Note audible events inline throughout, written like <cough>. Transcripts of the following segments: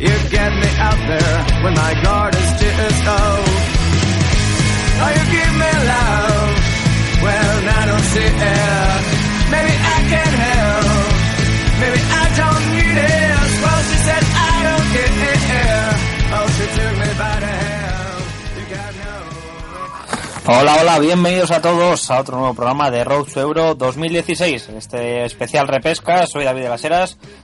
You get me out there when my guard is. Oh, give me love I don't see. Maybe I can help. Maybe I don't need. Well. Oh, she took me by the. Hola, hola, bienvenidos a todos a otro nuevo programa de Road Euro 2016. En este especial repesca, soy David de las Heras.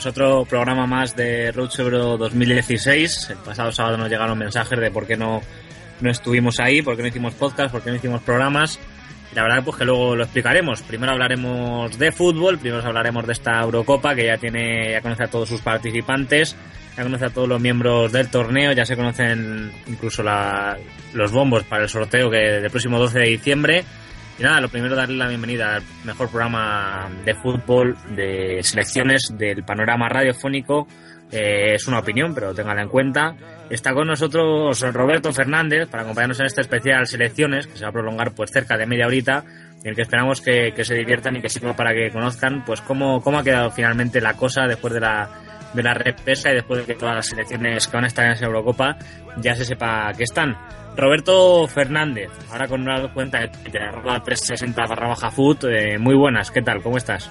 pues otro programa más de Road Euro 2016. El pasado sábado nos llegaron mensajes de por qué no, no estuvimos ahí, por qué no hicimos podcast, por qué no hicimos programas. Y la verdad pues que luego lo explicaremos. Primero hablaremos de fútbol, primero hablaremos de esta Eurocopa que ya tiene, ya conoce a todos sus participantes, ya conoce a todos los miembros del torneo, ya se conocen incluso la- los bombos para el sorteo que del próximo 12 de diciembre. Y nada, lo primero darle la bienvenida al mejor programa de fútbol, de selecciones, del panorama radiofónico. Eh, es una opinión, pero téngala en cuenta. Está con nosotros Roberto Fernández para acompañarnos en este especial selecciones, que se va a prolongar pues cerca de media horita, en el que esperamos que, que se diviertan y que sirva para que conozcan pues cómo, cómo ha quedado finalmente la cosa después de la, de la repesca y después de que todas las selecciones que van a estar en esa Eurocopa ya se sepa que están. Roberto Fernández, ahora con una cuenta de Twitter, arroba 360 barra baja foot, eh, muy buenas, ¿qué tal? ¿Cómo estás?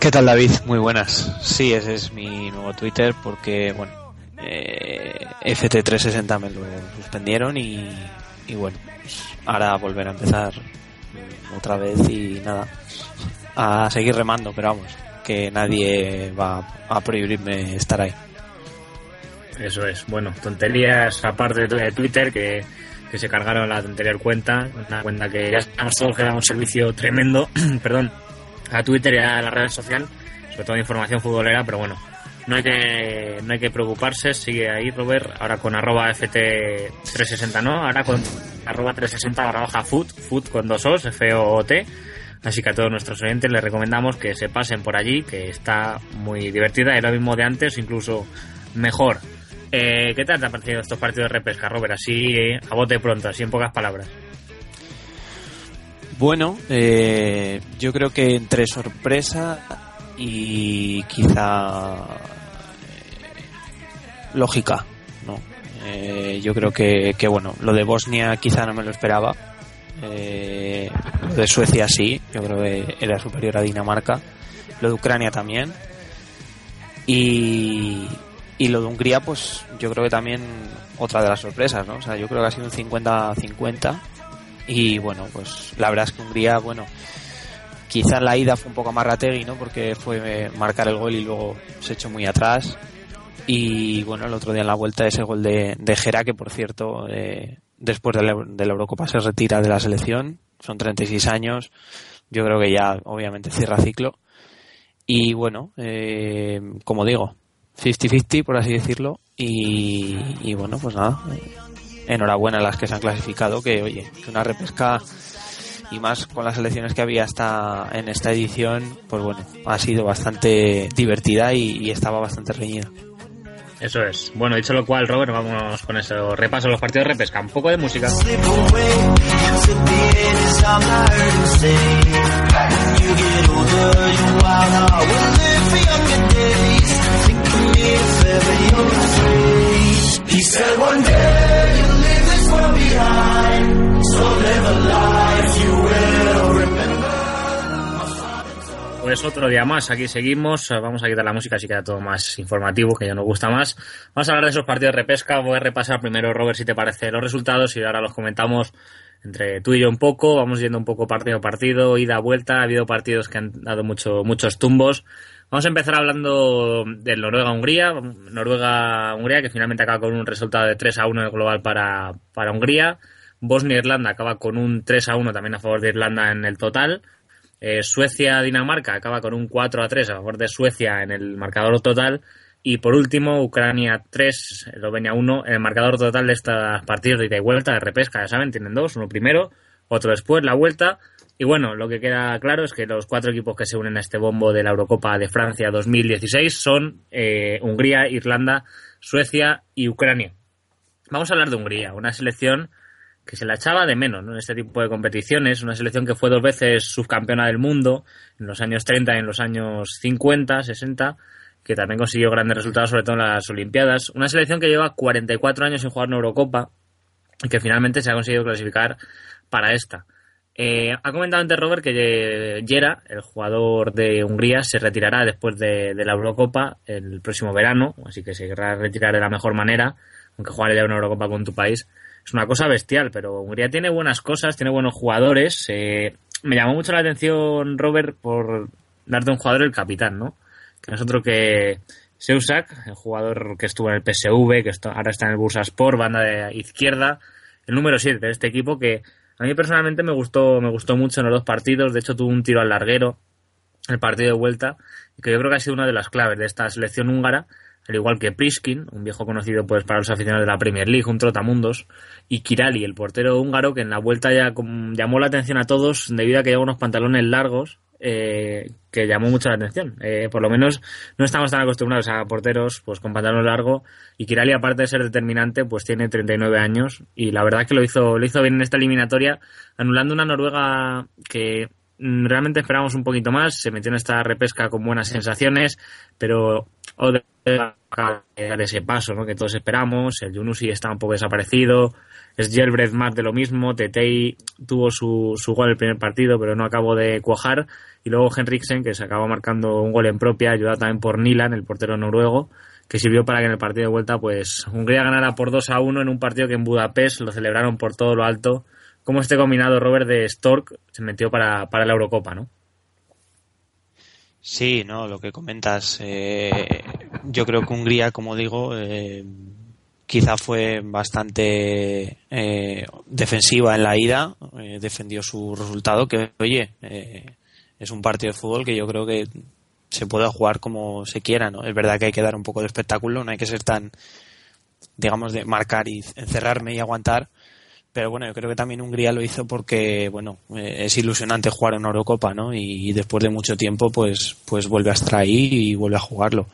¿Qué tal David? Muy buenas. Sí, ese es mi nuevo Twitter porque, bueno, eh, FT360 me lo suspendieron y, y bueno, pues ahora volver a empezar otra vez y nada, a seguir remando, pero vamos, que nadie va a prohibirme estar ahí. Eso es, bueno, tonterías aparte de Twitter que, que se cargaron la anterior cuenta, una cuenta que ya sabemos todos que da un servicio tremendo, <clears throat> perdón, a Twitter y a la red social, sobre todo información futbolera, pero bueno, no hay que, no hay que preocuparse, sigue ahí Robert, ahora con arroba FT360 no, ahora con arroba 360 barra baja foot, foot con dos os, F-O-O-T, Así que a todos nuestros oyentes les recomendamos que se pasen por allí, que está muy divertida, es lo mismo de antes, incluso mejor. Eh, ¿Qué tal te han parecido estos partidos de repesca, Robert? Así eh, a bote pronto, así en pocas palabras. Bueno, eh, yo creo que entre sorpresa y quizá eh, lógica, ¿no? Eh, yo creo que, que, bueno, lo de Bosnia quizá no me lo esperaba. Eh, lo de Suecia sí, yo creo que era superior a Dinamarca. Lo de Ucrania también. Y, y lo de Hungría, pues yo creo que también otra de las sorpresas, ¿no? O sea, yo creo que ha sido un 50-50 y bueno, pues la verdad es que Hungría, bueno, quizás la ida fue un poco más rategui, ¿no? Porque fue marcar el gol y luego se echó muy atrás. Y bueno, el otro día en la vuelta ese gol de, de Gera, que por cierto, eh, después de la, de la Eurocopa se retira de la selección, son 36 años, yo creo que ya obviamente cierra ciclo. Y bueno, eh, como digo, 50-50 por así decirlo. Y, y, bueno, pues nada, enhorabuena a las que se han clasificado, que oye, que una repesca y más con las elecciones que había hasta en esta edición, pues bueno, ha sido bastante divertida y, y estaba bastante reñida. Eso es. Bueno, dicho lo cual, Robert, vamos con eso. Repaso los partidos de repesca. Un poco de música. Pues otro día más, aquí seguimos. Vamos a quitar la música, así queda todo más informativo, que ya nos gusta más. Vamos a hablar de esos partidos de repesca. Voy a repasar primero, Robert, si te parece los resultados y ahora los comentamos entre tú y yo un poco. Vamos yendo un poco partido a partido, ida a vuelta. Ha habido partidos que han dado mucho, muchos tumbos. Vamos a empezar hablando del Noruega-Hungría. Noruega-Hungría, que finalmente acaba con un resultado de 3 a 1 en el global para, para Hungría. Bosnia-Irlanda acaba con un 3 a 1 también a favor de Irlanda en el total. Eh, Suecia-Dinamarca acaba con un 4 a 3 a favor de Suecia en el marcador total. Y por último, Ucrania 3, Eslovenia 1, en el marcador total de estos partidos de ida y vuelta, de repesca, ya saben, tienen dos, uno primero, otro después, la vuelta. Y bueno, lo que queda claro es que los cuatro equipos que se unen a este bombo de la Eurocopa de Francia 2016 son eh, Hungría, Irlanda, Suecia y Ucrania. Vamos a hablar de Hungría, una selección que se la echaba de menos ¿no? en este tipo de competiciones. Una selección que fue dos veces subcampeona del mundo en los años 30 y en los años 50, 60, que también consiguió grandes resultados, sobre todo en las Olimpiadas. Una selección que lleva 44 años sin jugar una Eurocopa y que finalmente se ha conseguido clasificar para esta. Eh, ha comentado antes Robert que Yera, el jugador de Hungría, se retirará después de, de, la Eurocopa el próximo verano, así que se querrá retirar de la mejor manera, aunque jugar ya una Eurocopa con tu país es una cosa bestial, pero Hungría tiene buenas cosas, tiene buenos jugadores. Eh, me llamó mucho la atención, Robert, por darte un jugador el capitán, ¿no? Que no es otro que Seusak, el jugador que estuvo en el PSV, que ahora está en el Bursaspor, banda de izquierda, el número 7 de este equipo que a mí personalmente me gustó, me gustó mucho en los dos partidos, de hecho tuvo un tiro al larguero el partido de vuelta, que yo creo que ha sido una de las claves de esta selección húngara, al igual que Priskin, un viejo conocido pues para los aficionados de la Premier League, un trotamundos, y Kirali, el portero húngaro, que en la vuelta ya llamó la atención a todos debido a que lleva unos pantalones largos eh, que llamó mucho la atención. Eh, por lo menos no estamos tan acostumbrados a porteros pues con pantalón largo y Kirali aparte de ser determinante pues tiene 39 años y la verdad que lo hizo lo hizo bien en esta eliminatoria anulando una Noruega que mm, realmente esperábamos un poquito más, se metió en esta repesca con buenas sensaciones, pero dar ese paso ¿no? que todos esperamos. El Yunusi está un poco desaparecido. Es Gelbred más de lo mismo. Tetei tuvo su, su gol el primer partido, pero no acabó de cuajar. Y luego Henriksen, que se acabó marcando un gol en propia, ayudado también por Nilan, el portero noruego, que sirvió para que en el partido de vuelta, pues Hungría ganara por 2 a 1 en un partido que en Budapest lo celebraron por todo lo alto. Como este combinado Robert de Stork se metió para, para la Eurocopa, ¿no? Sí, no, lo que comentas. Eh, yo creo que Hungría, como digo, eh, quizá fue bastante eh, defensiva en la ida, eh, defendió su resultado, que oye, eh, es un partido de fútbol que yo creo que se puede jugar como se quiera, ¿no? Es verdad que hay que dar un poco de espectáculo, no hay que ser tan, digamos, de marcar y encerrarme y aguantar, pero bueno, yo creo que también Hungría lo hizo porque, bueno, eh, es ilusionante jugar en Eurocopa, ¿no? Y, después de mucho tiempo, pues, pues vuelve a estar ahí y vuelve a jugarlo.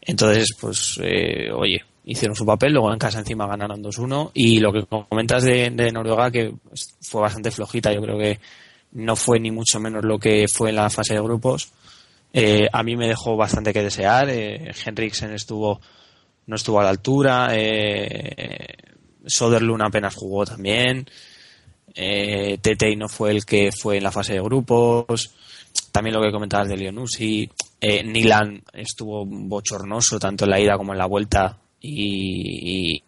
Entonces, pues, eh, oye, hicieron su papel, luego en casa encima ganaron 2-1 y lo que comentas de, Noruega que fue bastante flojita, yo creo que no fue ni mucho menos lo que fue en la fase de grupos. Eh, a mí me dejó bastante que desear, eh, Henriksen estuvo no estuvo a la altura, eh, Soderlund apenas jugó también. Eh, Tetei no fue el que fue en la fase de grupos. También lo que comentabas de Leonusi. Eh, Nilan estuvo bochornoso tanto en la ida como en la vuelta y,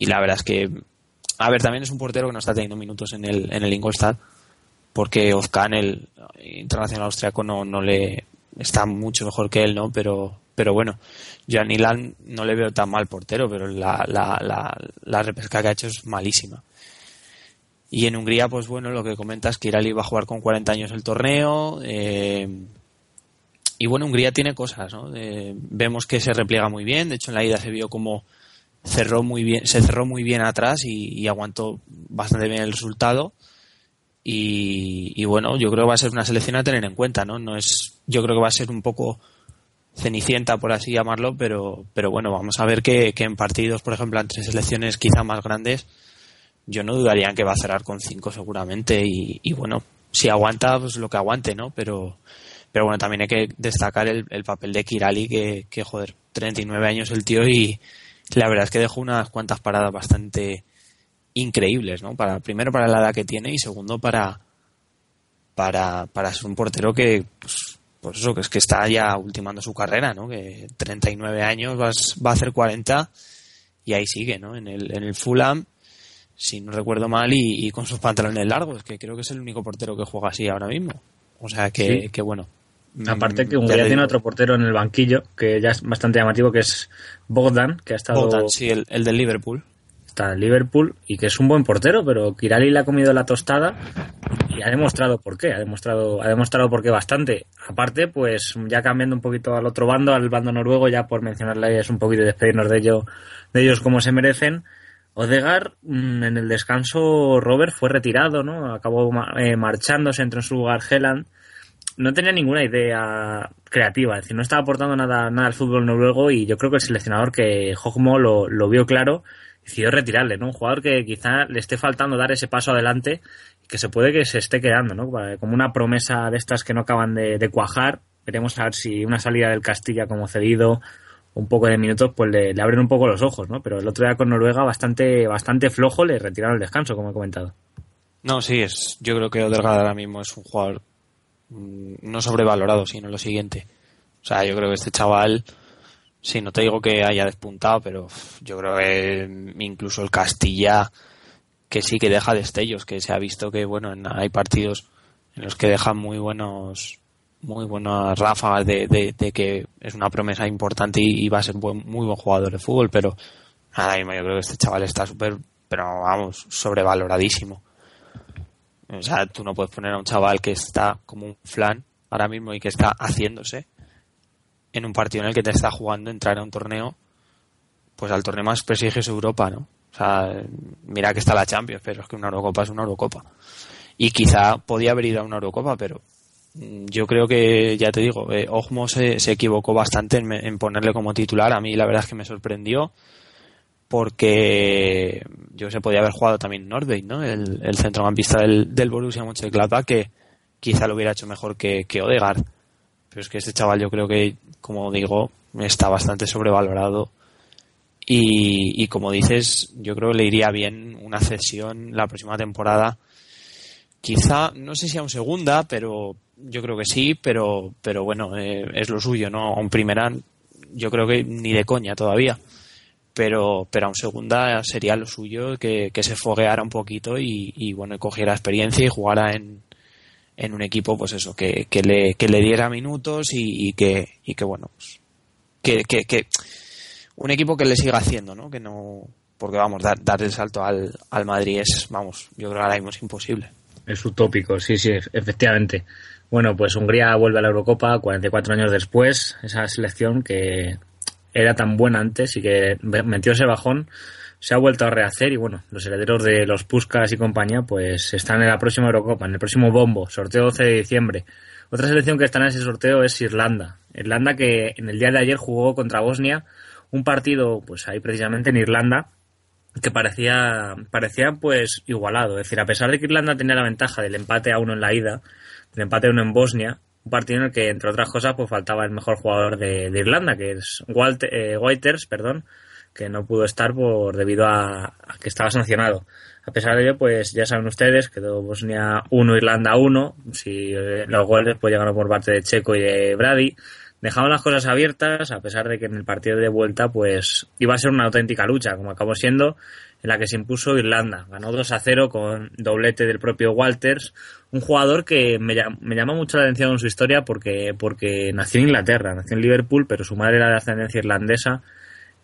la verdad es que, a ver, también es un portero que no está teniendo minutos en el, en el Ingolstadt porque Ozkan, el internacional austriaco, no, no le está mucho mejor que él, ¿no? Pero, pero bueno, yo a Nilan no le veo tan mal portero, pero la, la, la, la repesca que ha hecho es malísima. Y en Hungría, pues bueno, lo que comentas que Irali va a jugar con 40 años el torneo. Eh, y bueno, Hungría tiene cosas, ¿no? vemos que se repliega muy bien. De hecho, en la ida se vio como cerró muy bien, se cerró muy bien atrás y, aguantó bastante bien el resultado. Y, bueno, yo creo que va a ser una selección a tener en cuenta, ¿no? No es, yo creo que va a ser un poco cenicienta, por así llamarlo, pero, pero bueno, vamos a ver que, que en partidos, por ejemplo, entre selecciones quizá más grandes, yo no dudaría en que va a cerrar con cinco seguramente y, bueno, si aguanta, pues lo que aguante, ¿no? Pero, pero bueno, también hay que destacar el, papel de Kirali, que, que, joder, 39 años el tío y la verdad es que dejó unas cuantas paradas bastante increíbles, ¿no? Para, primero para la edad que tiene y segundo para, para, para ser un portero que, pues, pues eso, que es que está ya ultimando su carrera, ¿no? Que 39 años va, va a hacer 40 y ahí sigue, ¿no? En el, en el Fulham si no recuerdo mal, y, con sus pantalones largos, que creo que es el único portero que juega así ahora mismo. O sea que, bueno. Aparte que Hungría tiene otro portero en el banquillo, que ya es bastante llamativo, que es Bogdan, que ha estado... Bogdan, sí, el, el del Liverpool. Está en Liverpool y que es un buen portero, pero Kirali le ha comido la tostada y ha demostrado por qué, ha demostrado, ha demostrado por qué bastante. Aparte, pues ya cambiando un poquito al otro bando, al bando noruego, ya por mencionarle es un poquito y despedirnos de, ello, de ellos como se merecen, Odegar, mm, en el descanso, Robert fue retirado, ¿no? Acabó eh, marchándose, entró en su lugar Heland. No tenía ninguna idea creativa, es decir, no estaba aportando nada, nada al fútbol noruego y yo creo que el seleccionador que Hogmo lo, lo vio claro decidió retirarle, ¿no? Un jugador que quizá le esté faltando dar ese paso adelante y que se puede que se esté quedando, ¿no? Como una promesa de estas que no acaban de, cuajar. Veremos a ver si una salida del Castilla como cedido un poco de minutos, pues le, abren un poco los ojos, ¿no? Pero el otro día con Noruega bastante, bastante flojo le retiraron el descanso, como he comentado. No, sí, es, yo creo que Odegaard ahora mismo es un jugador no sobrevalorado, sino lo siguiente. O sea, yo creo que este chaval, sí, no te digo que haya despuntado, pero yo creo que incluso el Castilla, que sí que deja destellos, que se ha visto que, bueno, hay partidos en los que deja muy buenos muy buenas ráfagas de, de, que es una promesa importante y, va a ser muy buen jugador de fútbol, pero ahora mismo yo creo que este chaval está súper, pero vamos, sobrevaloradísimo. O sea, tú no puedes poner a un chaval que está como un flan ahora mismo y que está haciéndose en un partido en el que te está jugando entrar a un torneo, pues al torneo más prestigioso Europa, ¿no? O sea, mira que está la Champions, pero es que una Eurocopa es una Eurocopa. Y quizá podía haber ido a una Eurocopa, pero yo creo que, ya te digo, eh, se, se, equivocó bastante en, ponerle como titular. A mí la verdad es que me sorprendió porque yo se podía haber jugado también Nordwey, ¿no? El, centrocampista del, del Borussia Mönchengladbach que quizá lo hubiera hecho mejor que, que Odegaard. Pero es que este chaval yo creo que, como digo, está bastante sobrevalorado. Y, y como dices, yo creo que le iría bien una cesión la próxima temporada. Quizá, no sé si a un segunda, pero yo creo que sí, pero, pero bueno, eh, es lo suyo, ¿no? A un primera, yo creo que ni de coña todavía. Pero, pero a un segunda sería lo suyo que, que se fogueara un poquito y, y, bueno, cogiera experiencia y jugara en, en un equipo, pues eso, que, que, le, que le diera minutos y, y que, y que bueno, pues, que, que, un equipo que le siga haciendo, ¿no? Que no, porque vamos, dar, dar el salto al, al Madrid es, vamos, yo creo que ahora mismo es imposible. Es utópico, sí, sí, efectivamente. Bueno, pues Hungría vuelve a la Eurocopa 44 años después. Esa selección que era tan buena antes y que metió ese bajón se ha vuelto a rehacer y bueno, los herederos de los Puskas y compañía pues están en la próxima Eurocopa, en el próximo bombo, sorteo 12 de diciembre. Otra selección que está en ese sorteo es Irlanda. Irlanda que en el día de ayer jugó contra Bosnia un partido pues ahí precisamente en Irlanda que parecía parecía pues igualado, es decir, a pesar de que Irlanda tenía la ventaja del empate a uno en la ida, el empate uno en Bosnia, un partido en el que, entre otras cosas, pues faltaba el mejor jugador de, Irlanda, que es Walter, eh, Walters, perdón, que no pudo estar por debido a, que estaba sancionado. A pesar de ello, pues ya saben ustedes, quedó Bosnia 1, Irlanda 1. Si eh, los goles pues llegaron por parte de Checo y de Brady. dejamos las cosas abiertas, a pesar de que en el partido de vuelta, pues iba a ser una auténtica lucha, como acabó siendo, la que se impuso Irlanda. Ganó 2 a 0 con doblete del propio Walters, un jugador que me, me llama mucho la atención en su historia porque, porque nació en Inglaterra, nació en Liverpool, pero su madre era de ascendencia irlandesa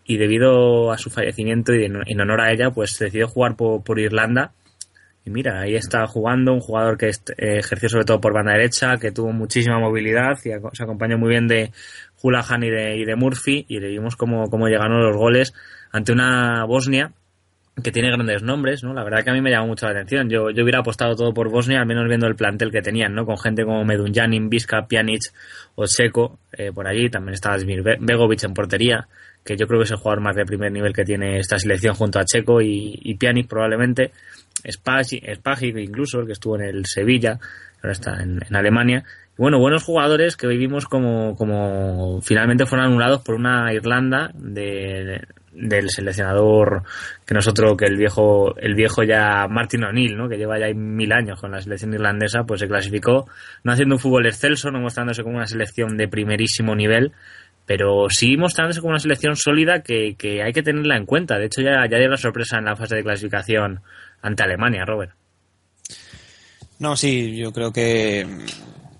y debido a su fallecimiento y en, honor a ella, pues decidió jugar por, por Irlanda. Y mira, ahí está jugando un jugador que eh, ejerció sobre todo por banda derecha, que tuvo muchísima movilidad y se acompañó muy bien de Hulahan y de, y de Murphy y le vimos cómo, cómo llegaron los goles ante una Bosnia que tiene grandes nombres, ¿no? La verdad que a mí me llama mucho la atención. Yo, yo hubiera apostado todo por Bosnia, al menos viendo el plantel que tenían, ¿no? Con gente como Medunjanin, Vizca, Pjanic o Seco eh, por allí. También estaba Zmir Begovic en portería, que yo creo que es el jugador más de primer nivel que tiene esta selección junto a Checo y, y Pjanic probablemente. Spagic incluso, el que estuvo en el Sevilla, ahora está en, en Alemania. bueno, buenos jugadores que vivimos como, como finalmente fueron anulados por una Irlanda de, del seleccionador que nosotros que el viejo el viejo ya Martin O'Neill ¿no? que lleva ya mil años con la selección irlandesa pues se clasificó no haciendo un fútbol excelso no mostrándose como una selección de primerísimo nivel pero sí mostrándose como una selección sólida que, que hay que tenerla en cuenta de hecho ya, ya dio la sorpresa en la fase de clasificación ante Alemania Robert no sí yo creo que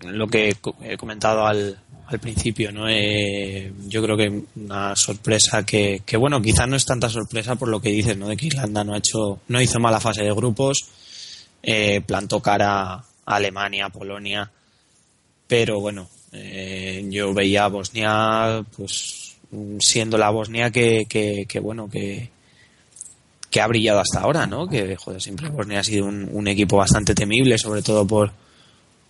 lo que he comentado al, al principio, ¿no? Eh, yo creo que una sorpresa que, bueno, quizás no es tanta sorpresa por lo que dices, ¿no? De que Irlanda no ha hecho, no hizo mala fase de grupos, eh, plantó cara a Alemania, Polonia, pero bueno, eh, yo veía a Bosnia, pues, siendo la Bosnia que, que, bueno, que, que ha brillado hasta ahora, ¿no? Que, joder, siempre Bosnia ha sido un equipo bastante temible, sobre todo por,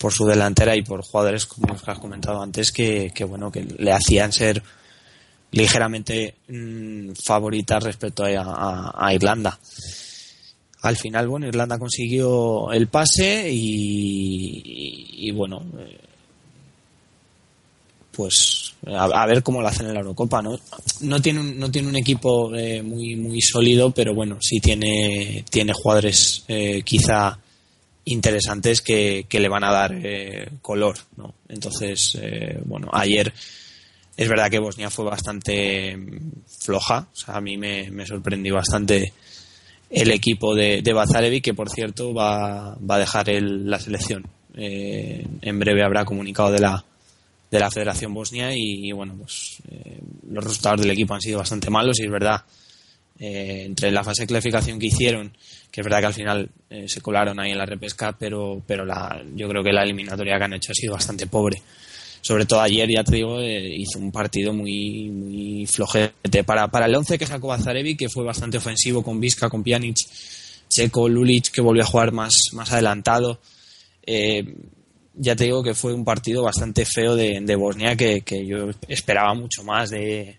por su delantera y por jugadores como que has comentado antes que, bueno que le hacían ser ligeramente mm, favoritas respecto a, Irlanda. Al final, bueno, Irlanda consiguió el pase y, bueno, eh, pues a, ver cómo lo hacen en la Eurocopa, ¿no? No tiene un, no tiene un equipo eh, muy muy sólido, pero bueno, sí tiene tiene jugadores eh, quizá interesantes que, que le van a dar eh, color, ¿no? Entonces, eh, bueno, ayer es verdad que Bosnia fue bastante floja, o sea, a mí me, me sorprendió bastante el equipo de, de que por cierto va, va a dejar el, la selección. Eh, en breve habrá comunicado de la, de la Federación Bosnia y, bueno, pues los resultados del equipo han sido bastante malos y es verdad, entre la fase de clasificación que hicieron que es verdad que al final eh, se colaron ahí en la repesca, pero, pero la, yo creo que la eliminatoria que han hecho ha sido bastante pobre. Sobre todo ayer, ya te digo, eh, hizo un partido muy, muy flojete. Para, para el 11 que sacó Bazarevi, que fue bastante ofensivo con Vizca, con Pjanic, Checo, Lulic, que volvió a jugar más, más adelantado. Eh, ya te digo que fue un partido bastante feo de, Bosnia que, yo esperaba mucho más de,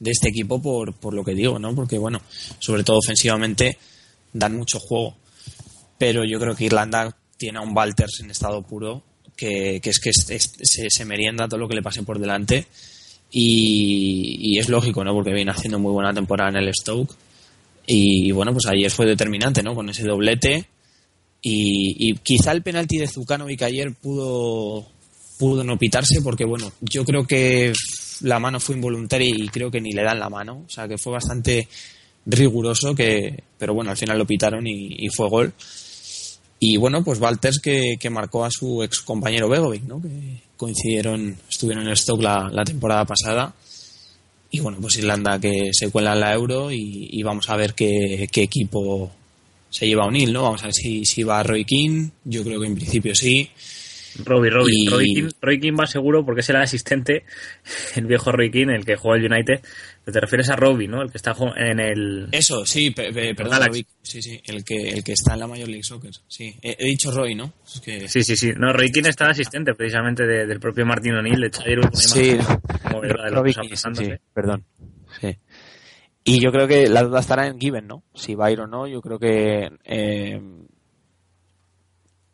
de este equipo por, por lo que digo, ¿no? Porque, bueno, sobre todo ofensivamente dan mucho juego. Pero yo creo que Irlanda tiene a un Walters en estado puro que, es que se, merienda todo lo que le pase por delante. Y, es lógico, ¿no? Porque viene haciendo muy buena temporada en el Stoke. Y, bueno, pues ayer fue determinante, ¿no? Con ese doblete. Y, quizá el penalti de Zukanovic ayer pudo, pudo no pitarse porque, bueno, yo creo que la mano fue involuntaria y creo que ni le dan la mano. O sea, que fue bastante riguroso, que, pero bueno, al final lo pitaron y, fue gol. Y bueno, pues Walters que, que, marcó a su ex compañero Begovic, ¿no? que coincidieron, estuvieron en stock la, la, temporada pasada. Y bueno, pues Irlanda que se cuela en la Euro y, vamos a ver qué, qué, equipo se lleva a ¿no? Vamos a ver si, si va Roy King, yo creo que en principio sí. Robbie, Robbie. Roy, King, va seguro porque es el asistente, <laughs> el viejo Roy King, el que juega el United. Te refieres a Robbie, ¿no? El que está en el. Eso, sí, perdón, Robbie. Sí, sí, el que, el que está en la Major League Soccer. Sí, he, dicho Roy, ¿no? Sí, sí, sí. No, Roy King está asistente precisamente del propio Martin O'Neill. De hecho, ayer sí, como de sí, perdón. Sí. Y yo creo que la duda estará en Given, ¿no? Si va a ir o no, yo creo que. Eh,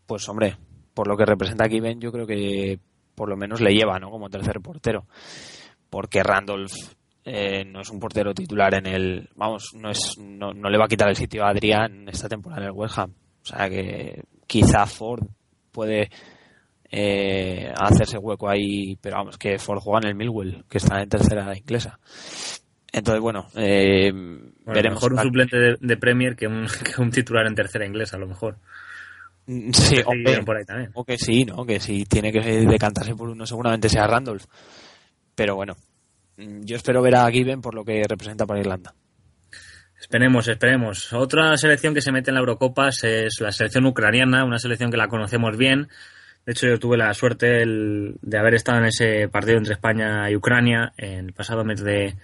pues hombre, por lo que representa Given, yo creo que por lo menos le lleva, ¿no? Como tercer portero. Porque Randolph eh, no es un portero titular en el. Vamos, no, es, no, le va a quitar el sitio a Adrián esta temporada en el West Ham. O sea que quizá Ford puede eh, hacerse hueco ahí, pero vamos, que Ford juega en el Millwell, que está en tercera inglesa. Entonces, bueno, eh, veremos. Mejor un suplente de, Premier que un, <laughs> que un, titular en tercera inglesa, a lo mejor. Mm, sí, o, por ahí también. o que sí, ¿no? Que si tiene que decantarse por uno, seguramente sea Randolph. Pero bueno, mm, yo espero ver a Given por lo que representa para Irlanda. Esperemos, esperemos. Otra selección que se mete en la Eurocopa es la selección ucraniana, una selección que la conocemos bien. De hecho, yo tuve la suerte de haber estado en ese partido entre España y Ucrania en el pasado mes de,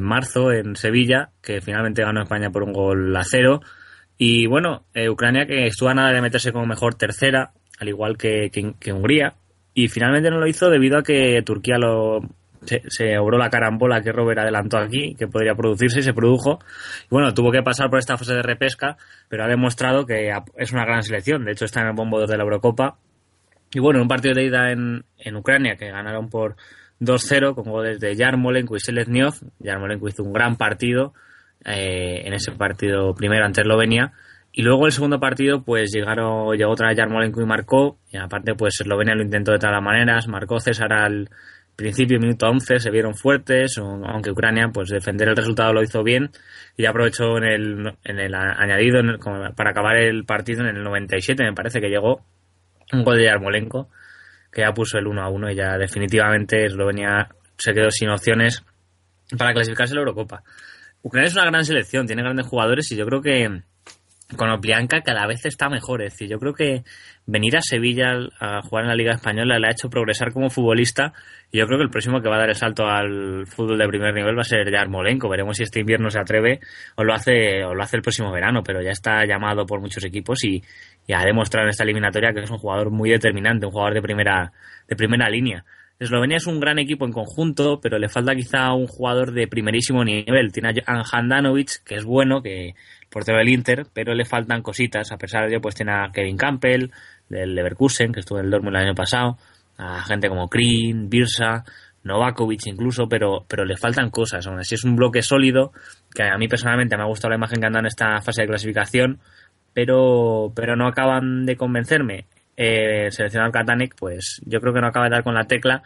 marzo en Sevilla, que finalmente ganó España por un gol a cero. Y bueno, eh, Ucrania que estuvo a nada de meterse como mejor tercera, al igual que, Hungría, y finalmente no lo hizo debido a que Turquía lo se, obró la carambola que Robert adelantó aquí, que podría producirse y se produjo. Y bueno, tuvo que pasar por esta fase de repesca, pero ha demostrado que es una gran selección. De hecho, está en el bombo de la Eurocopa. Y bueno, un partido de ida en, en Ucrania que ganaron por 2-0 con goles de Yarmolenko y Seleznyov. Yarmolenko hizo un gran partido eh, en ese partido primero ante Eslovenia. Y luego el segundo partido, pues llegaron, llegó otra vez Yarmolenko y marcó. Y aparte, pues Eslovenia lo intentó de todas maneras. Marcó César al principio, minuto 11, se vieron fuertes, aunque Ucrania, pues defender el resultado lo hizo bien y aprovechó en el, en el añadido para acabar el partido en el 97, me parece que llegó un gol de Yarmolenko, que ya puso el 1 a 1 y ya definitivamente Eslovenia se quedó sin opciones para clasificarse a la Eurocopa. Ucrania es una gran selección, tiene grandes jugadores y yo creo que con Oplianka cada vez está mejor. Es decir, yo creo que venir a Sevilla a jugar en la Liga Española le ha hecho progresar como futbolista y yo creo que el próximo que va a dar el salto al fútbol de primer nivel va a ser Yarmolenko. Veremos si este invierno se atreve o lo hace o lo hace el próximo verano, pero ya está llamado por muchos equipos y, y ha demostrado en esta eliminatoria que es un jugador muy determinante, un jugador de primera de primera línea. Eslovenia es un gran equipo en conjunto, pero le falta quizá un jugador de primerísimo nivel. Tiene a Handanovic, que es bueno, que portero del Inter, pero le faltan cositas. A pesar de ello, pues tiene a Kevin Campbell, del Leverkusen, que estuvo en el Dortmund el año pasado, a gente como Krin, Birsa, Novakovic incluso, pero, pero le faltan cosas. Aún así es un bloque sólido, que a mí personalmente me ha gustado la imagen que han dado en esta fase de clasificación, pero, pero no acaban de convencerme. Eh, seleccionado Katanek, pues yo creo que no acaba de dar con la tecla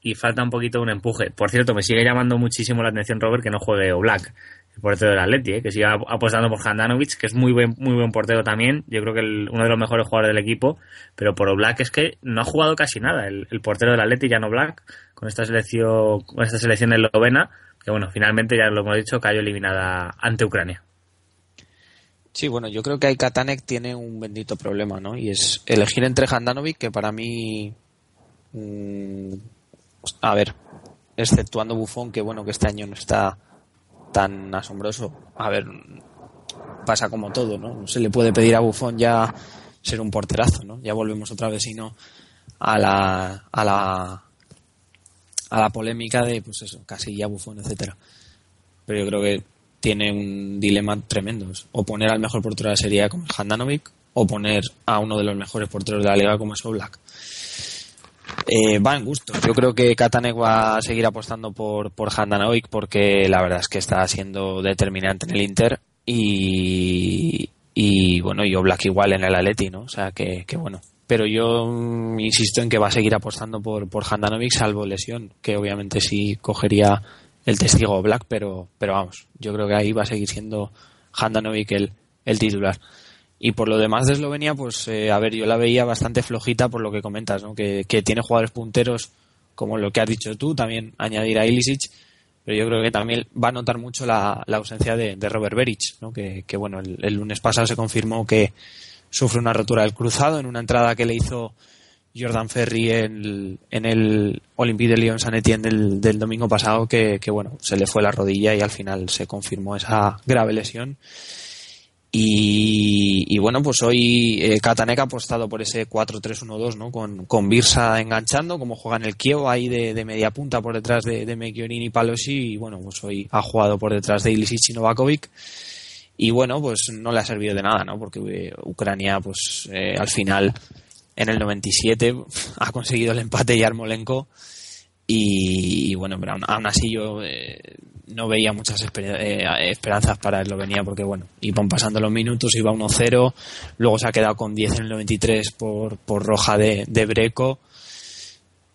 y falta un poquito un empuje. Por cierto, me sigue llamando muchísimo la atención Robert que no juegue Black, el portero del Atleti, ¿eh? que siga apostando por Handanovic, que es muy buen, muy buen portero también. Yo creo que uno de los mejores jugadores del equipo, pero por Black es que no ha jugado casi nada. El, portero del Atleti, no Black, con esta selección, con esta selección eslovena, que bueno, finalmente ya lo hemos dicho, cayó eliminada ante Ucrania. Sí, bueno, yo creo que hay Katanek tiene un bendito problema, ¿no? Y es elegir entre Handanovic, que para mí, mm, a ver, exceptuando Buffon, que bueno, que este año no está tan asombroso. A ver, pasa como todo, ¿no? No se le puede pedir a Buffon ya ser un porterazo, ¿no? Ya volvemos otra vez, sino a la, a la, a la polémica de, pues eso, Casilla, Buffon, etcétera. Pero yo creo que tiene un dilema tremendo. O poner al mejor portero de la serie como Handanovic o poner a uno de los mejores porteros de la liga como es Black. Eh, va en gusto. Yo creo que Katanek va a seguir apostando por, por Handanovic porque la verdad es que está siendo determinante en el Inter y, y bueno, y Black igual en el Atleti, ¿no? O sea que, que bueno. Pero yo mm, insisto en que va a seguir apostando por, por Handanovic salvo lesión, que obviamente sí cogería el testigo Black, pero, pero vamos, yo creo que ahí va a seguir siendo Handanovic el, el titular. Y por lo demás de Eslovenia, pues eh, a ver, yo la veía bastante flojita por lo que comentas, ¿no? Que, tiene jugadores punteros como lo que has dicho tú, también añadir a Ilicic, pero yo creo que también va a notar mucho la, ausencia de, Robert Beric, ¿no? Que, bueno, el, lunes pasado se confirmó que sufre una rotura del cruzado en una entrada que le hizo Jordan Ferry en, el Olympique de Lyon San Etienne del, domingo pasado que, bueno se le fue la rodilla y al final se confirmó esa grave lesión y, bueno pues hoy eh, Katanek ha apostado por ese 4-3-1-2 ¿no? con, con Birsa enganchando como juega en el Kiev ahí de, media punta por detrás de, de y Palosi y bueno pues hoy ha jugado por detrás de Ilicic y Novakovic y bueno pues no le ha servido de nada ¿no? porque eh, Ucrania pues eh, al final en el 97 <laughs> ha conseguido el empate Yarmolenko y, y bueno, pero aún, así yo eh, no veía muchas eh, esperanzas para Eslovenia porque bueno, iban pasando los minutos, iba 1-0, luego se ha quedado con 10 en el 93 por, por roja de, de Breco.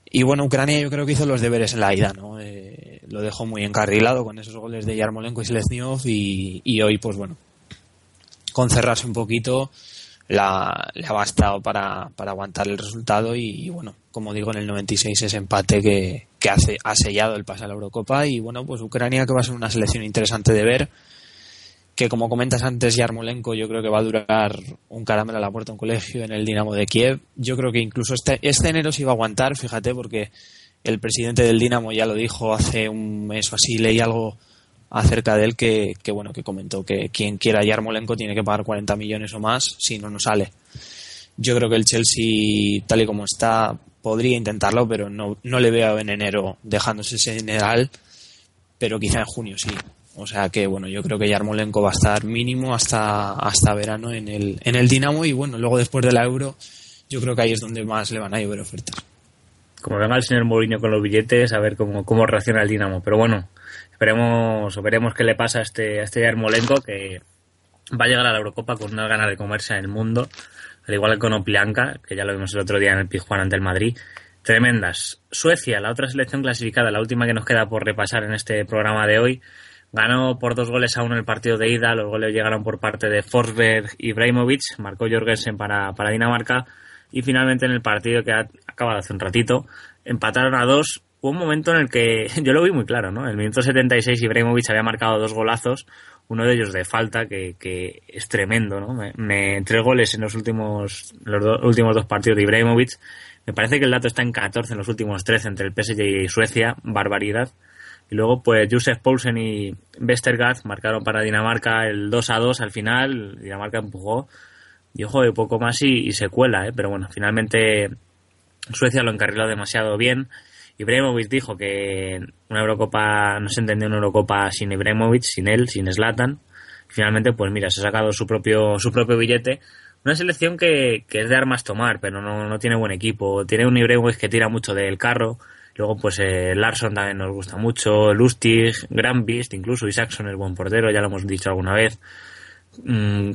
Y bueno, Ucrania yo creo que hizo los deberes en la ida, ¿no? Eh, lo dejó muy encarrilado con esos goles de Yarmolenko y Seleznyov y, y hoy pues bueno, con cerrarse un poquito la, le ha bastado para, para aguantar el resultado y, bueno, como digo, en el 96 ese empate que, que hace, ha sellado el pase a la Eurocopa y bueno, pues Ucrania que va a ser una selección interesante de ver que como comentas antes Yarmolenko yo creo que va a durar un caramelo a la puerta un colegio en el Dinamo de Kiev. Yo creo que incluso este, este enero se iba a aguantar fíjate porque el presidente del Dinamo ya lo dijo hace un mes o así leí algo acerca de él que, bueno que comentó que quien quiera a Yarmolenko tiene que pagar 40 millones o más si no no sale. Yo creo que el Chelsea tal y como está podría intentarlo pero no, no le veo en enero dejándose ese general pero quizá en junio sí. O sea que bueno yo creo que Yarmolenko va a estar mínimo hasta hasta verano en el en el Dinamo y bueno luego después de la Euro yo creo que ahí es donde más le van a llover ofertas como venga el señor Mourinho con los billetes a ver cómo, cómo reacciona el Dinamo pero bueno Esperemos, veremos qué le pasa a este, a este Yarmolenko que va a llegar a la Eurocopa con unas ganas de comerse en el mundo, al igual que con Oplianka, que ya lo vimos el otro día en el Pijuan ante el Madrid. Tremendas. Suecia, la otra selección clasificada, la última que nos queda por repasar en este programa de hoy, ganó por dos goles a uno el partido de ida. Los goles llegaron por parte de Forsberg y Ibrahimovic. Marcó Jorgensen para, para Dinamarca. Y finalmente en el partido que ha acabado hace un ratito, empataron a dos hubo un momento en el que <laughs> yo lo vi muy claro, ¿no? En el minuto 76 Ibrahimovic había marcado dos golazos, uno de ellos de falta, que, que es tremendo, ¿no? Me, me, tres goles en los últimos, los últimos dos partidos de Ibrahimovic. Me parece que el dato está en 14 en los últimos 13 entre el PSG y Suecia, barbaridad. Y luego, pues, Josef Poulsen y Westergaard marcaron para Dinamarca el 2 a 2 al final. Dinamarca empujó. Y ojo, de poco más y, y se cuela, ¿eh? Pero bueno, finalmente Suecia lo encarriló demasiado bien. Ibrahimovic dijo que una Eurocopa no se entendía una Eurocopa sin Ibrahimovic, sin él, sin Zlatan. Finalmente, pues mira, se ha sacado su propio, su propio billete. Una selección que, que es de armas tomar, pero no, no tiene buen equipo. Tiene un Ibrahimovic que tira mucho del carro. Luego, pues eh, Larson también nos gusta mucho. Lustig, Grand Beast, incluso Isaacson es buen portero, ya lo hemos dicho alguna vez. Mm,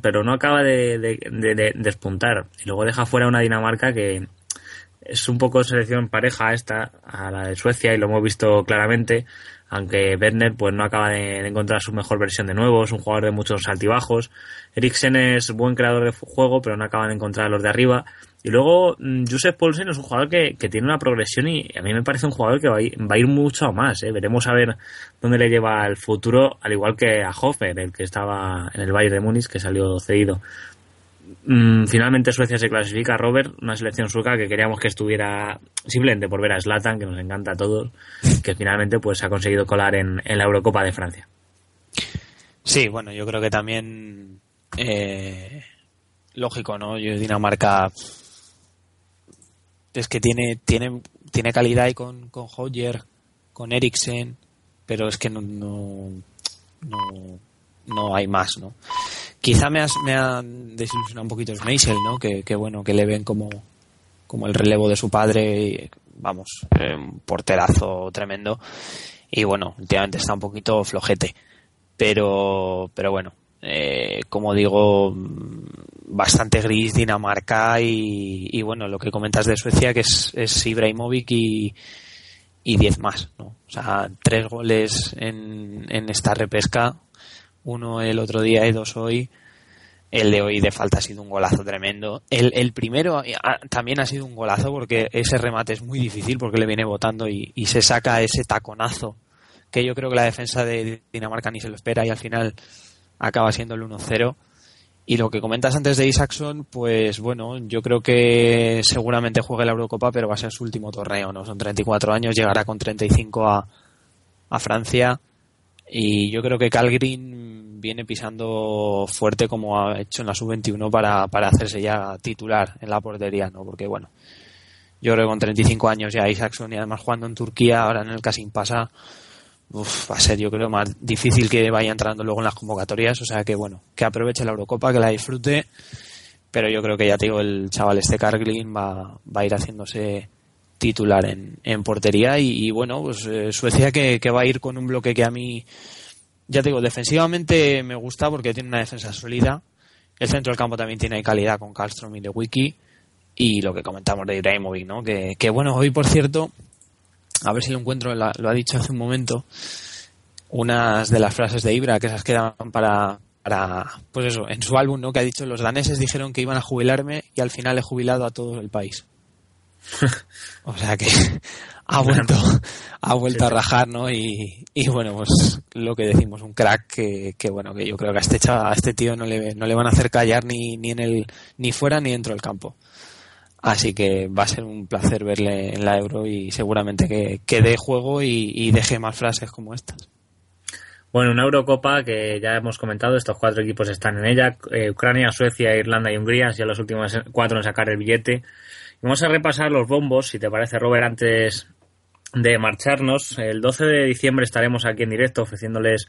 pero no acaba de, de, de, de, despuntar. Y luego deja fuera una Dinamarca que, es un poco selección pareja esta a la de Suecia y lo hemos visto claramente aunque Werner pues no acaba de, encontrar su mejor versión de nuevo, es un jugador de muchos altibajos. Eriksen es buen creador de juego, pero no acaba de encontrar los de arriba. Y luego mm, Josef Paulsen es un jugador que, que, tiene una progresión y a mí me parece un jugador que va a ir, va a ir mucho a más. ¿eh? Veremos a ver dónde le lleva el futuro, al igual que a Hofer, el que estaba en el Bayern de Múnich, que salió cedido. Mm, finalmente Suecia se clasifica, Robert, una selección sueca que queríamos que estuviera simplemente por ver a Slatan, que nos encanta a todos, que finalmente pues ha conseguido colar en, en la Eurocopa de Francia. Sí, bueno, yo creo que también eh, lógico, ¿no? Yo Dinamarca es que tiene tiene tiene calidad y con con Hoyer, con Eriksen, pero es que no no, no, no hay más, ¿no? Quizá me, me ha desilusionado un poquito Schmeichel, ¿no? Que, que, bueno, que le ven como, como el relevo de su padre, y, vamos, eh, un porterazo tremendo. Y bueno, últimamente está un poquito flojete. Pero, pero bueno, eh, como digo, bastante gris Dinamarca y, bueno, lo que comentas de Suecia, que es, es Ibrahimovic y, y 10 más, ¿no? O sea, tres goles en, en esta repesca, uno el otro día y dos hoy. El de hoy de falta ha sido un golazo tremendo. El, el primero también ha sido un golazo porque ese remate es muy difícil porque le viene botando y, y, se saca ese taconazo que yo creo que la defensa de Dinamarca ni se lo espera y al final acaba siendo el 1-0. Y lo que comentas antes de Isaacson, pues bueno, yo creo que seguramente juegue la Eurocopa, pero va a ser su último torneo, ¿no? Son 34 años, llegará con 35 a, a Francia y yo creo que Calgrin viene pisando fuerte como ha hecho en la sub-21 para, para hacerse ya titular en la portería, ¿no? Porque bueno, yo creo que con 35 años ya Isaacson y además jugando en Turquía, ahora en el Casim pasa, uf, va a ser yo creo más difícil que vaya entrando luego en las convocatorias, o sea que bueno, que aproveche la Eurocopa, que la disfrute, pero yo creo que ya te digo, el chaval este Carglin va, va a ir haciéndose titular en, en portería y, bueno, pues eh, Suecia que, va a ir con un bloque que a mí, ya te digo, defensivamente me gusta porque tiene una defensa sólida. El centro del campo también tiene calidad con Karlstrom y de Wiki. Y lo que comentamos de Ibrahimovic, ¿no? Que, que bueno, hoy por cierto, a ver si lo encuentro, lo ha dicho hace un momento, unas de las frases de Ibra que esas quedan para, para, pues eso, en su álbum, ¿no? Que ha dicho, los daneses dijeron que iban a jubilarme y al final he jubilado a todo el país. <laughs> o sea que <laughs> ha vuelto, ha vuelto a rajar, ¿no? Y, y, bueno, pues lo que decimos, un crack que, que bueno, que yo creo que a este a este tío no le, no le van a hacer callar ni, ni en el, ni fuera ni dentro del campo. Así que va a ser un placer verle en la Euro y seguramente que, que dé juego y, deje más frases como estas. Bueno, una Eurocopa que ya hemos comentado, estos cuatro equipos están en ella, eh, Ucrania, Suecia, Irlanda y Hungría, sido los últimos cuatro en sacar el billete. Vamos a repasar los bombos, si te parece, Robert, antes de marcharnos. El 12 de diciembre estaremos aquí en directo ofreciéndoles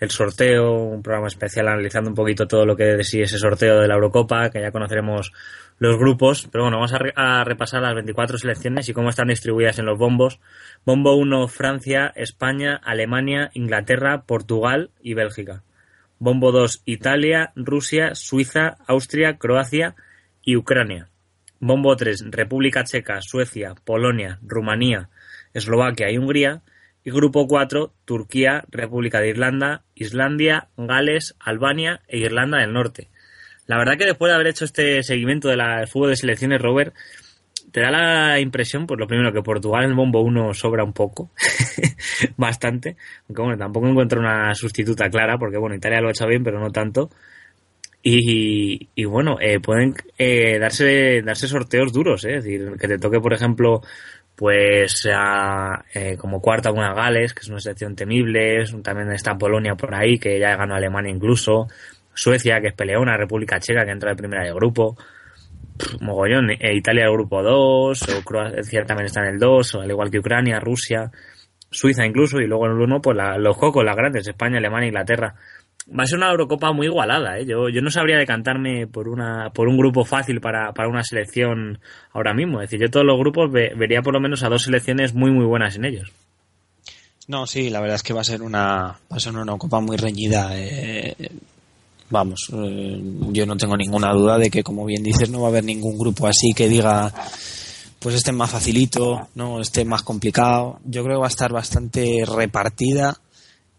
el sorteo, un programa especial analizando un poquito todo lo que de sí ese sorteo de la Eurocopa, que ya conoceremos los grupos. Pero bueno, vamos a, re a repasar las 24 selecciones y cómo están distribuidas en los bombos. Bombo 1, Francia, España, Alemania, Inglaterra, Portugal y Bélgica. Bombo 2, Italia, Rusia, Suiza, Austria, Croacia y Ucrania. Bombo 3, República Checa, Suecia, Polonia, Rumanía, Eslovaquia y Hungría. Y grupo 4, Turquía, República de Irlanda, Islandia, Gales, Albania e Irlanda del Norte. La verdad que después de haber hecho este seguimiento de la fútbol de selecciones, Robert, te da la impresión, pues lo primero, que Portugal en el bombo 1 sobra un poco, <laughs> bastante, aunque bueno, tampoco encuentro una sustituta clara, porque bueno, Italia lo ha hecho bien, pero no tanto. Y, y bueno, eh, pueden eh, darse, darse sorteos duros, ¿eh? es decir, que te toque, por ejemplo, pues a, eh, como cuarta una Gales, que es una selección temible, también está Polonia por ahí, que ya ganó Alemania incluso, Suecia, que es peleona, República Checa, que entra de primera de grupo, mogollón, eh, Italia el grupo 2, o Croacia también está en el 2, o al igual que Ucrania, Rusia, Suiza incluso, y luego en el 1, pues la, los cocos, las grandes, España, Alemania, Inglaterra va a ser una Eurocopa muy igualada. ¿eh? Yo, yo no sabría decantarme por una por un grupo fácil para, para una selección ahora mismo. Es decir, yo todos los grupos ve, vería por lo menos a dos selecciones muy muy buenas en ellos. No, sí, la verdad es que va a ser una va a ser una copa muy reñida. Eh, vamos, eh, yo no tengo ninguna duda de que, como bien dices, no va a haber ningún grupo así que diga pues este es más facilito, no este más complicado. Yo creo que va a estar bastante repartida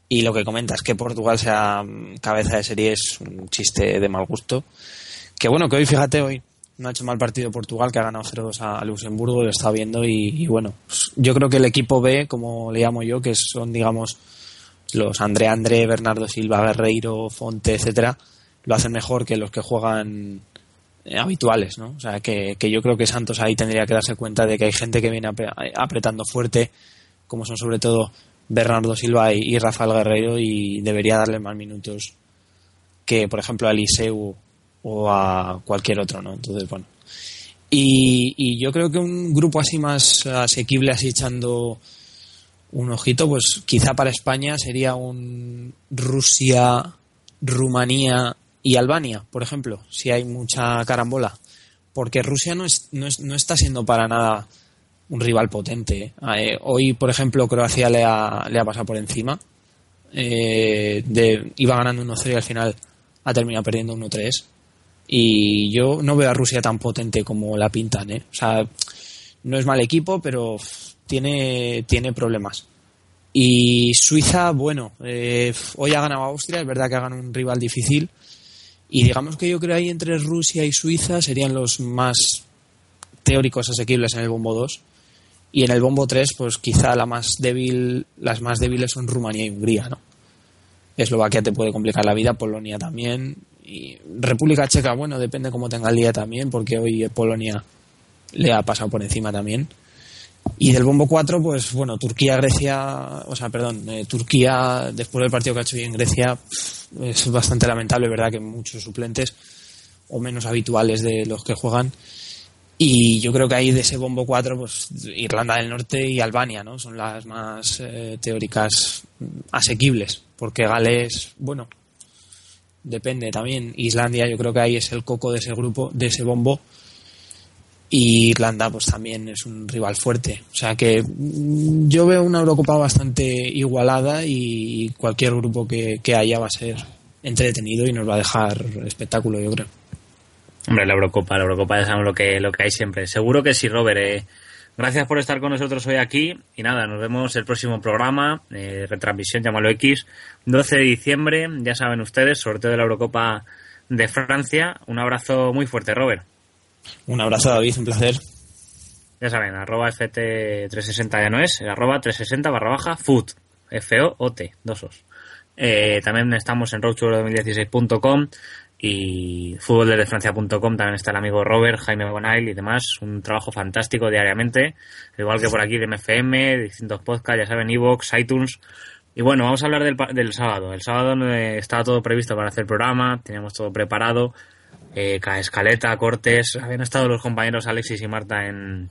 y lo que comentas, que Portugal sea cabeza de serie es un chiste de mal gusto. Que bueno, que hoy, fíjate, hoy no ha hecho mal partido Portugal, que ha ganado 0-2 a Luxemburgo, lo está viendo. Y, y bueno, pues yo creo que el equipo B, como le llamo yo, que son, digamos, los André André, Bernardo Silva, Guerreiro, Fonte, etcétera, lo hacen mejor que los que juegan habituales, ¿no? O sea, que, que yo creo que Santos ahí tendría que darse cuenta de que hay gente que viene apretando fuerte, como son sobre todo Bernardo Silva y, y, Rafael Guerrero y debería darle más minutos que, por ejemplo, a Eliseu o a cualquier otro, ¿no? Entonces, bueno. Y, y, yo creo que un grupo así más asequible, así echando un ojito, pues quizá para España sería un Rusia, Rumanía y Albania, por ejemplo, si hay mucha carambola. Porque Rusia no, es, no, es, no está siendo para nada un rival potente. Eh, hoy, por ejemplo, Croacia le ha, le ha pasado por encima. Eh, iba ganando 1-0 y al final ha terminado perdiendo 1-3. Y yo no veo a Rusia tan potente como la pintan. ¿eh? O sea, no es mal equipo, pero tiene, tiene problemas. Y Suiza, bueno, eh, hoy ha ganado Austria, es verdad que ha ganado un rival difícil. Y digamos que yo creo ahí entre Rusia y Suiza serían los más teóricos asequibles en el bombo 2 y en el bombo 3, pues quizá la más débil, las más débiles son Rumanía y Hungría, ¿no? Eslovaquia te puede complicar la vida, Polonia también. Y República Checa, bueno, depende cómo tenga el día también, porque hoy Polonia le ha pasado por encima también. Y del bombo 4, pues bueno, Turquía, Grecia, o sea, perdón, eh, Turquía, después del partido que ha hecho hoy en Grecia, es bastante lamentable, ¿verdad? Que muchos suplentes o menos habituales de los que juegan y yo creo que ahí de ese bombo 4, pues Irlanda del Norte y Albania, ¿no? Son las más eh, teóricas asequibles, porque Gales, bueno, depende también. Islandia, yo creo que ahí es el coco de ese grupo, de ese bombo. Y Irlanda pues también es un rival fuerte. O sea que mm, yo veo una Eurocopa bastante igualada y cualquier grupo que, que haya va a ser entretenido y nos va a dejar espectáculo, yo creo. Hombre, la Eurocopa, la Eurocopa ya sabemos lo que, lo que hay siempre. Seguro que sí, Robert. Eh, gracias por estar con nosotros hoy aquí. Y nada, nos vemos el próximo programa, eh, retransmisión, llámalo X, 12 de diciembre. Ya saben ustedes, sorteo de la Eurocopa de Francia. Un abrazo muy fuerte, Robert. Un abrazo, David, un placer. Ya saben, arroba FT360 ya no es, arroba 360 barra baja foot, F-O-O-T, dos os. Eh, también estamos en roadtour2016.com y fútboldesfrancia.com también está el amigo Robert, Jaime Bonail y demás. Un trabajo fantástico diariamente, igual que por aquí de MFM, distintos podcasts, ya saben, Evox, iTunes. Y bueno, vamos a hablar del, del sábado. El sábado eh, estaba todo previsto para hacer programa, teníamos todo preparado eh, Escaleta, Cortes, habían estado los compañeros Alexis y Marta en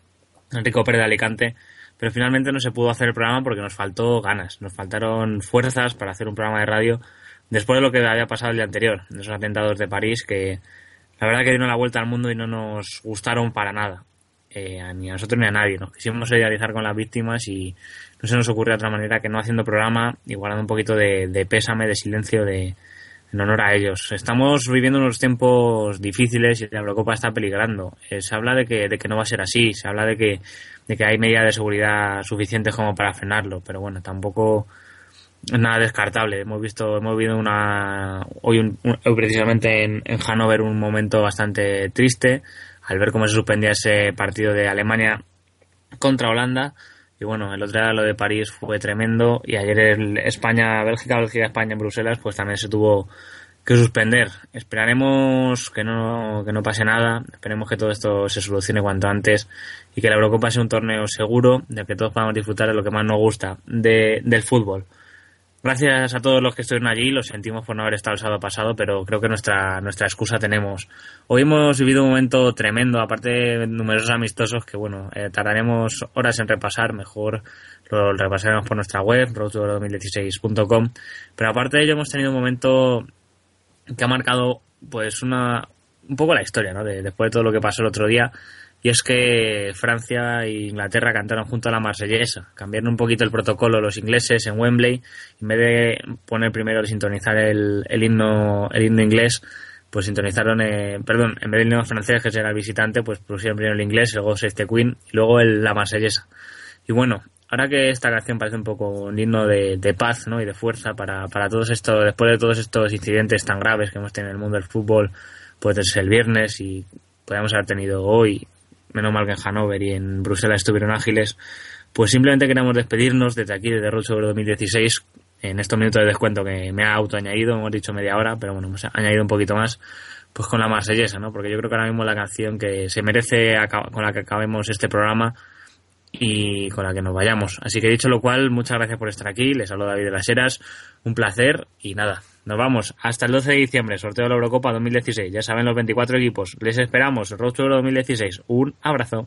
Enrico Pérez de Alicante, pero finalmente no se pudo hacer el programa porque nos faltó ganas, nos faltaron fuerzas para hacer un programa de radio después de lo que había pasado el día anterior, de esos atentados de París que la verdad que dieron la vuelta al mundo y no nos gustaron para nada, eh, ni a nosotros ni a nadie, nos quisimos solidarizar con las víctimas y no se nos ocurrió otra manera que no haciendo programa, igualando un poquito de pésame, de silencio, de, en honor a ellos. Estamos viviendo unos tiempos difíciles y la Eurocopa está peligrando. Eh, se habla de que, de que no va a ser así, se habla de que, de que hay medidas de seguridad suficientes como para frenarlo, pero bueno, tampoco es nada descartable. Hemos visto, hemos vivido una, hoy un, precisamente en, en Hannover un momento bastante triste al ver cómo se suspendía ese partido de Alemania contra Holanda y bueno, el otro día lo de París fue tremendo y ayer el España, Bélgica, Bélgica, España en Bruselas, pues también se tuvo que suspender. Esperaremos que no, que no pase nada, esperemos que todo esto se solucione cuanto antes y que la Eurocopa sea un torneo seguro, de que todos podamos disfrutar de lo que más nos gusta, de, del fútbol. Gracias a todos los que estuvieron allí, lo sentimos por no haber estado el sábado pasado, pero creo que nuestra, nuestra excusa tenemos. Hoy hemos vivido un momento tremendo, aparte de numerosos amistosos que, bueno, eh, tardaremos horas en repasar, mejor lo repasaremos por nuestra web, roadtour2016.com, pero aparte de ello hemos tenido un momento que ha marcado, pues, una, un poco la historia, ¿no? De, después de todo lo que pasó el otro día, y es que Francia e Inglaterra cantaron junto a la marsellesa. Cambiaron un poquito el protocolo los ingleses en Wembley. En vez de poner primero sintonizar el, el himno el himno inglés, pues sintonizaron, eh, perdón, en vez del himno francés, que era el visitante, pues pusieron primero el inglés, luego Save Queen y luego el, la marsellesa. Y bueno, ahora que esta canción parece un poco un himno de, de paz ¿no? y de fuerza para, para todos estos, después de todos estos incidentes tan graves que hemos tenido en el mundo del fútbol, pues el viernes y podríamos haber tenido hoy menos mal que en Hannover y en Bruselas estuvieron ágiles, pues simplemente queremos despedirnos desde aquí, desde Road sobre 2016, en estos minutos de descuento que me ha autoañadido, hemos dicho media hora, pero bueno, hemos añadido un poquito más, pues con la marsellesa, ¿no? Porque yo creo que ahora mismo la canción que se merece con la que acabemos este programa y con la que nos vayamos. Así que dicho lo cual, muchas gracias por estar aquí, les hablo David de las Heras, un placer y nada, nos vamos hasta el 12 de diciembre, sorteo de la Eurocopa 2016. Ya saben los 24 equipos. Les esperamos. Road Euro 2016. Un abrazo.